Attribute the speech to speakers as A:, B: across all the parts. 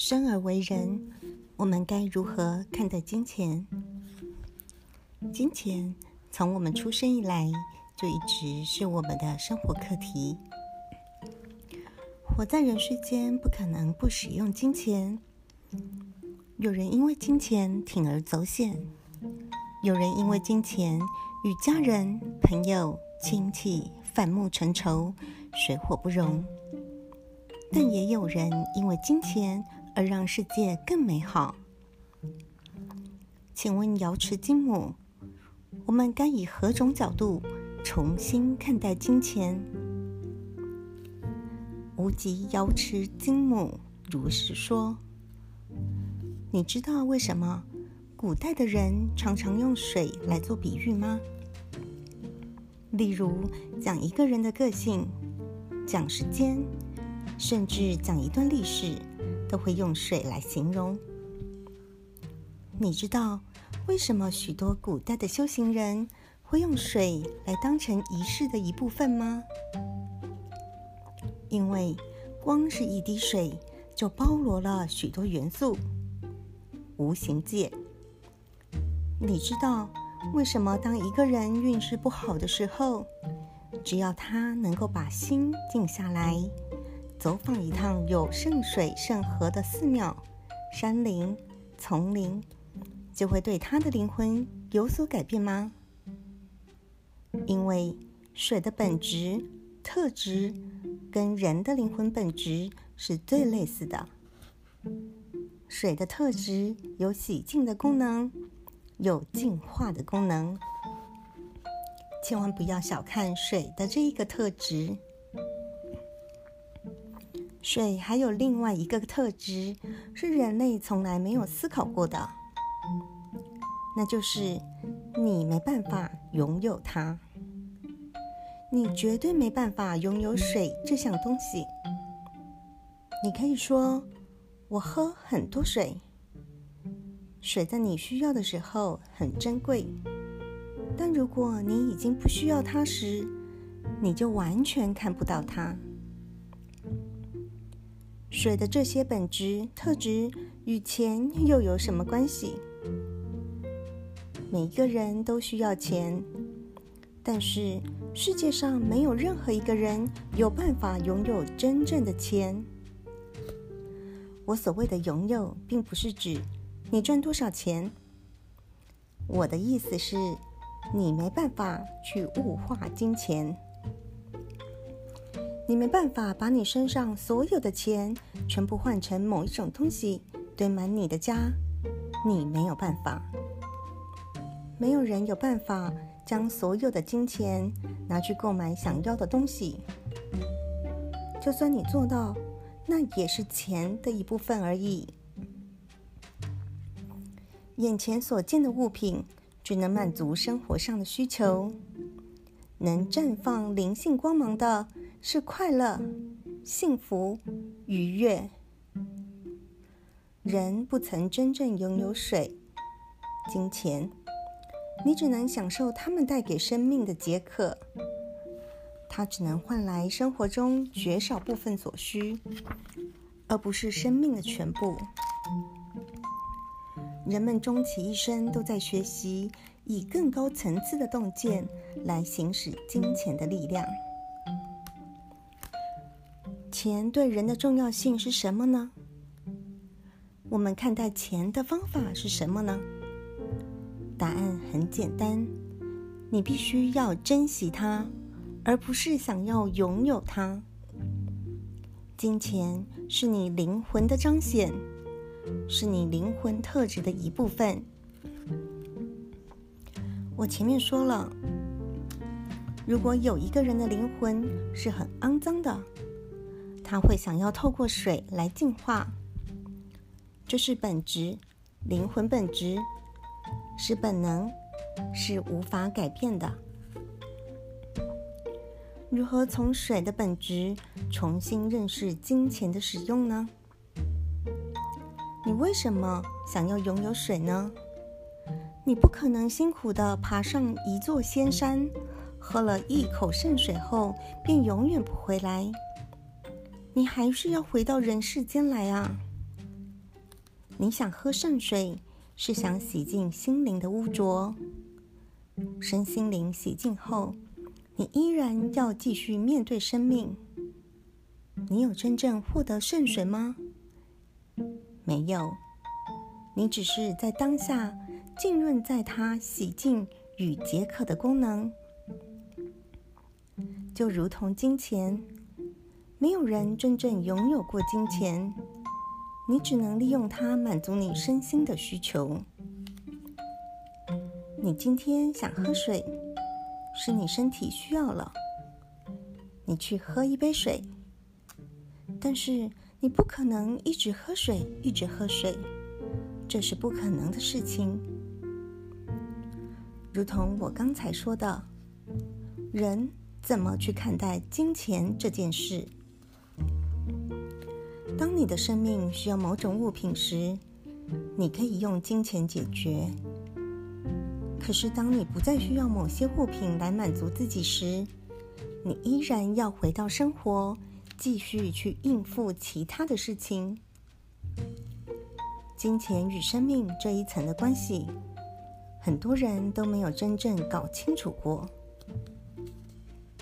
A: 生而为人，我们该如何看待金钱？金钱从我们出生以来就一直是我们的生活课题。活在人世间，不可能不使用金钱。有人因为金钱铤而走险，有人因为金钱与家人、朋友、亲戚反目成仇，水火不容。但也有人因为金钱而让世界更美好。请问瑶池金母，我们该以何种角度重新看待金钱？无极瑶池金母如是说：“你知道为什么古代的人常常用水来做比喻吗？例如讲一个人的个性，讲时间。”甚至讲一段历史，都会用水来形容。你知道为什么许多古代的修行人会用水来当成仪式的一部分吗？因为光是一滴水就包罗了许多元素，无形界。你知道为什么当一个人运势不好的时候，只要他能够把心静下来？走访一趟有圣水圣河的寺庙、山林、丛林，就会对他的灵魂有所改变吗？因为水的本质特质跟人的灵魂本质是最类似的。水的特质有洗净的功能，有净化的功能。千万不要小看水的这一个特质。水还有另外一个特质，是人类从来没有思考过的，那就是你没办法拥有它，你绝对没办法拥有水这项东西。你可以说我喝很多水，水在你需要的时候很珍贵，但如果你已经不需要它时，你就完全看不到它。水的这些本质特质与钱又有什么关系？每一个人都需要钱，但是世界上没有任何一个人有办法拥有真正的钱。我所谓的拥有，并不是指你赚多少钱，我的意思是，你没办法去物化金钱。你没办法把你身上所有的钱全部换成某一种东西堆满你的家，你没有办法。没有人有办法将所有的金钱拿去购买想要的东西。就算你做到，那也是钱的一部分而已。眼前所见的物品只能满足生活上的需求，能绽放灵性光芒的。是快乐、幸福、愉悦。人不曾真正拥有水、金钱，你只能享受他们带给生命的解渴。它只能换来生活中绝少部分所需，而不是生命的全部。人们终其一生都在学习以更高层次的洞见来行使金钱的力量。钱对人的重要性是什么呢？我们看待钱的方法是什么呢？答案很简单，你必须要珍惜它，而不是想要拥有它。金钱是你灵魂的彰显，是你灵魂特质的一部分。我前面说了，如果有一个人的灵魂是很肮脏的。他会想要透过水来净化，这是本质，灵魂本质是本能，是无法改变的。如何从水的本质重新认识金钱的使用呢？你为什么想要拥有水呢？你不可能辛苦的爬上一座仙山，喝了一口圣水后便永远不回来。你还是要回到人世间来啊！你想喝圣水，是想洗净心灵的污浊。身心灵洗净后，你依然要继续面对生命。你有真正获得圣水吗？没有，你只是在当下浸润在它洗净与解渴的功能，就如同金钱，没有人真正拥有过金钱。你只能利用它满足你身心的需求。你今天想喝水，是你身体需要了，你去喝一杯水。但是你不可能一直喝水，一直喝水，这是不可能的事情。如同我刚才说的，人怎么去看待金钱这件事？当你的生命需要某种物品时，你可以用金钱解决。可是，当你不再需要某些物品来满足自己时，你依然要回到生活，继续去应付其他的事情。金钱与生命这一层的关系，很多人都没有真正搞清楚过。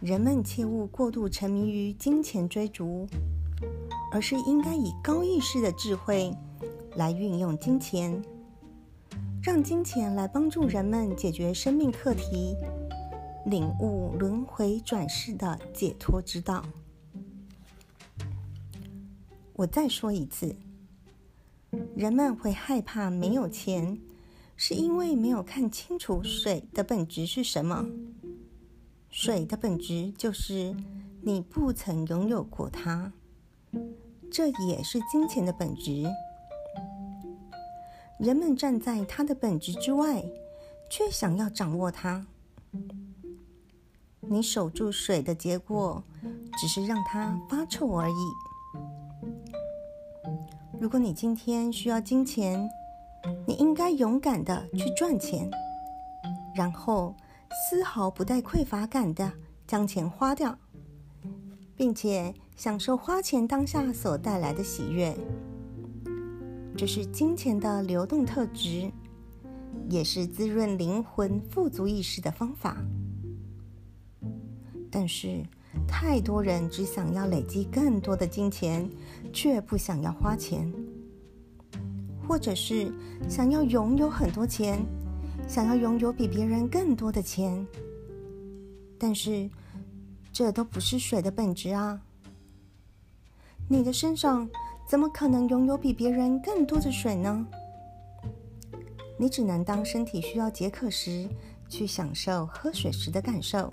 A: 人们切勿过度沉迷于金钱追逐。而是应该以高意识的智慧来运用金钱，让金钱来帮助人们解决生命课题，领悟轮回转世的解脱之道。我再说一次，人们会害怕没有钱，是因为没有看清楚水的本质是什么。水的本质就是你不曾拥有过它。这也是金钱的本质。人们站在它的本质之外，却想要掌握它。你守住水的结果，只是让它发臭而已。如果你今天需要金钱，你应该勇敢的去赚钱，然后丝毫不带匮乏感的将钱花掉。并且享受花钱当下所带来的喜悦，这是金钱的流动特质，也是滋润灵魂富足意识的方法。但是，太多人只想要累积更多的金钱，却不想要花钱，或者是想要拥有很多钱，想要拥有比别人更多的钱，但是。这都不是水的本质啊！你的身上怎么可能拥有比别人更多的水呢？你只能当身体需要解渴时，去享受喝水时的感受，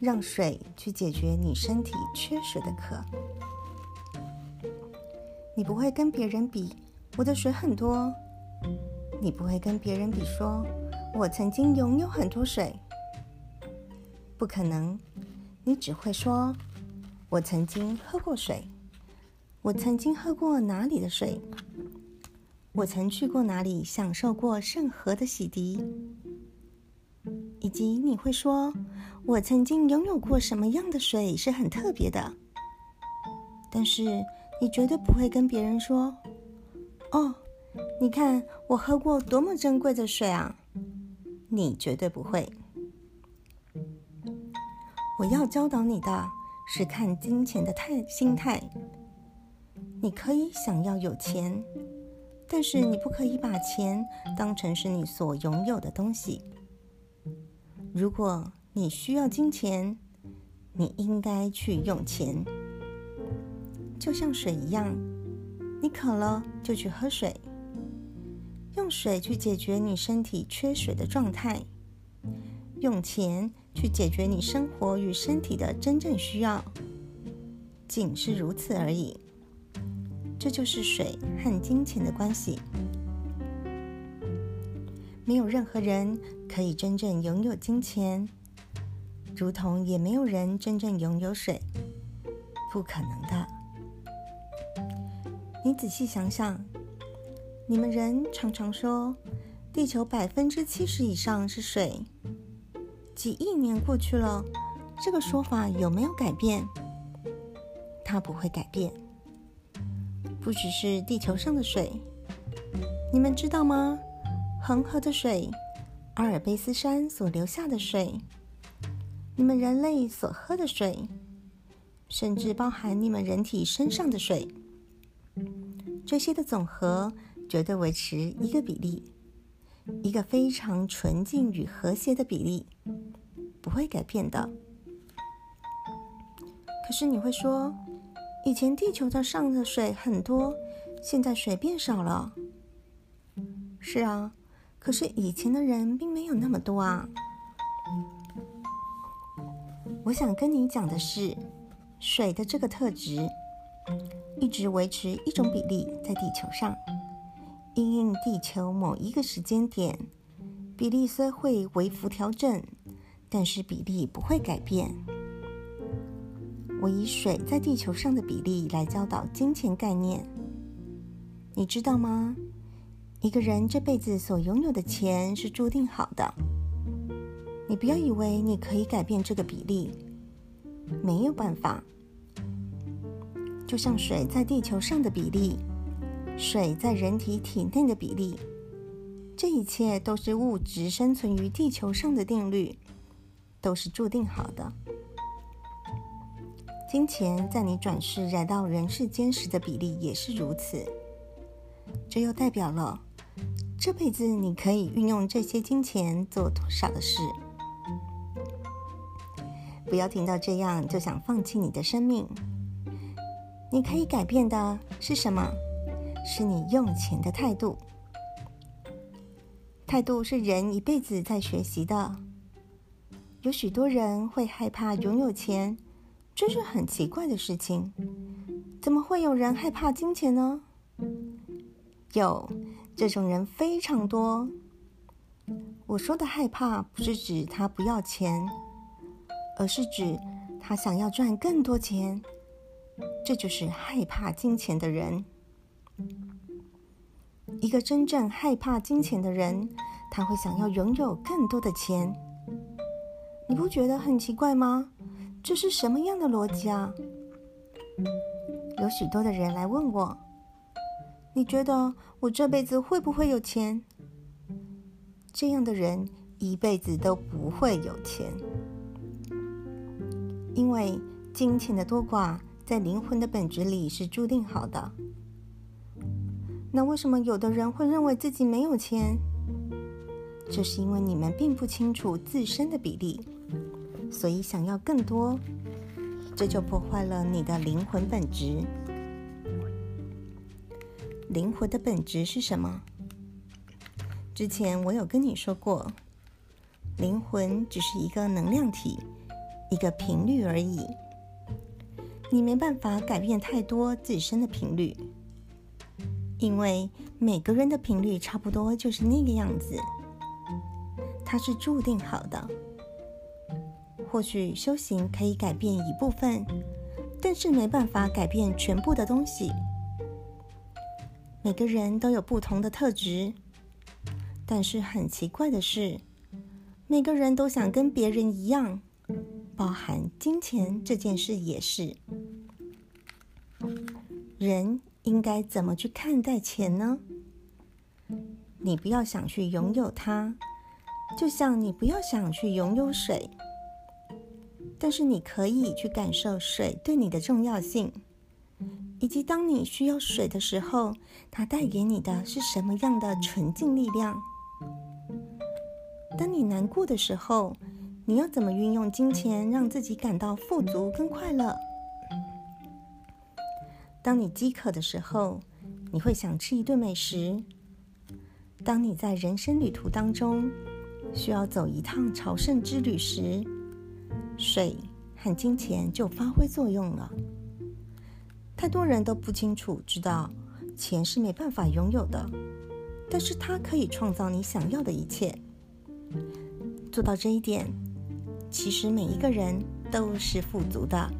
A: 让水去解决你身体缺水的渴。你不会跟别人比我的水很多，你不会跟别人比说我曾经拥有很多水，不可能。你只会说：“我曾经喝过水，我曾经喝过哪里的水，我曾去过哪里，享受过圣河的洗涤，以及你会说，我曾经拥有过什么样的水是很特别的。但是你绝对不会跟别人说：‘哦，你看我喝过多么珍贵的水啊！’你绝对不会。”我要教导你的是看金钱的态心态。你可以想要有钱，但是你不可以把钱当成是你所拥有的东西。如果你需要金钱，你应该去用钱，就像水一样，你渴了就去喝水，用水去解决你身体缺水的状态，用钱。去解决你生活与身体的真正需要，仅是如此而已。这就是水和金钱的关系。没有任何人可以真正拥有金钱，如同也没有人真正拥有水，不可能的。你仔细想想，你们人常常说，地球百分之七十以上是水。几亿年过去了，这个说法有没有改变？它不会改变。不只是地球上的水，你们知道吗？恒河的水，阿尔卑斯山所流下的水，你们人类所喝的水，甚至包含你们人体身上的水，这些的总和绝对维持一个比例，一个非常纯净与和谐的比例，不会改变的。可是你会说，以前地球的上的水很多，现在水变少了。是啊，可是以前的人并没有那么多啊。我想跟你讲的是，水的这个特质一直维持一种比例在地球上，因应地球某一个时间点，比例虽会微幅调整，但是比例不会改变。我以水在地球上的比例来教导金钱概念，你知道吗？一个人这辈子所拥有的钱是注定好的。你不要以为你可以改变这个比例，没有办法。就像水在地球上的比例，水在人体体内的比例，这一切都是物质生存于地球上的定律，都是注定好的。金钱在你转世来到人世间时的比例也是如此，这又代表了。这辈子你可以运用这些金钱做多少的事？不要听到这样就想放弃你的生命。你可以改变的是什么？是你用钱的态度。态度是人一辈子在学习的。有许多人会害怕拥有钱，这是很奇怪的事情。怎么会有人害怕金钱呢？有。这种人非常多。我说的害怕，不是指他不要钱，而是指他想要赚更多钱。这就是害怕金钱的人。一个真正害怕金钱的人，他会想要拥有更多的钱。你不觉得很奇怪吗？这是什么样的逻辑啊？有许多的人来问我。你觉得我这辈子会不会有钱？这样的人一辈子都不会有钱，因为金钱的多寡在灵魂的本质里是注定好的。那为什么有的人会认为自己没有钱？这是因为你们并不清楚自身的比例，所以想要更多，这就破坏了你的灵魂本质。灵魂的本质是什么？之前我有跟你说过，灵魂只是一个能量体，一个频率而已。你没办法改变太多自身的频率，因为每个人的频率差不多就是那个样子，它是注定好的。或许修行可以改变一部分，但是没办法改变全部的东西。每个人都有不同的特质，但是很奇怪的是，每个人都想跟别人一样，包含金钱这件事也是。人应该怎么去看待钱呢？你不要想去拥有它，就像你不要想去拥有水，但是你可以去感受水对你的重要性。以及当你需要水的时候，它带给你的是什么样的纯净力量？当你难过的时候，你要怎么运用金钱让自己感到富足跟快乐？当你饥渴的时候，你会想吃一顿美食。当你在人生旅途当中需要走一趟朝圣之旅时，水和金钱就发挥作用了。太多人都不清楚，知道钱是没办法拥有的，但是它可以创造你想要的一切。做到这一点，其实每一个人都是富足的。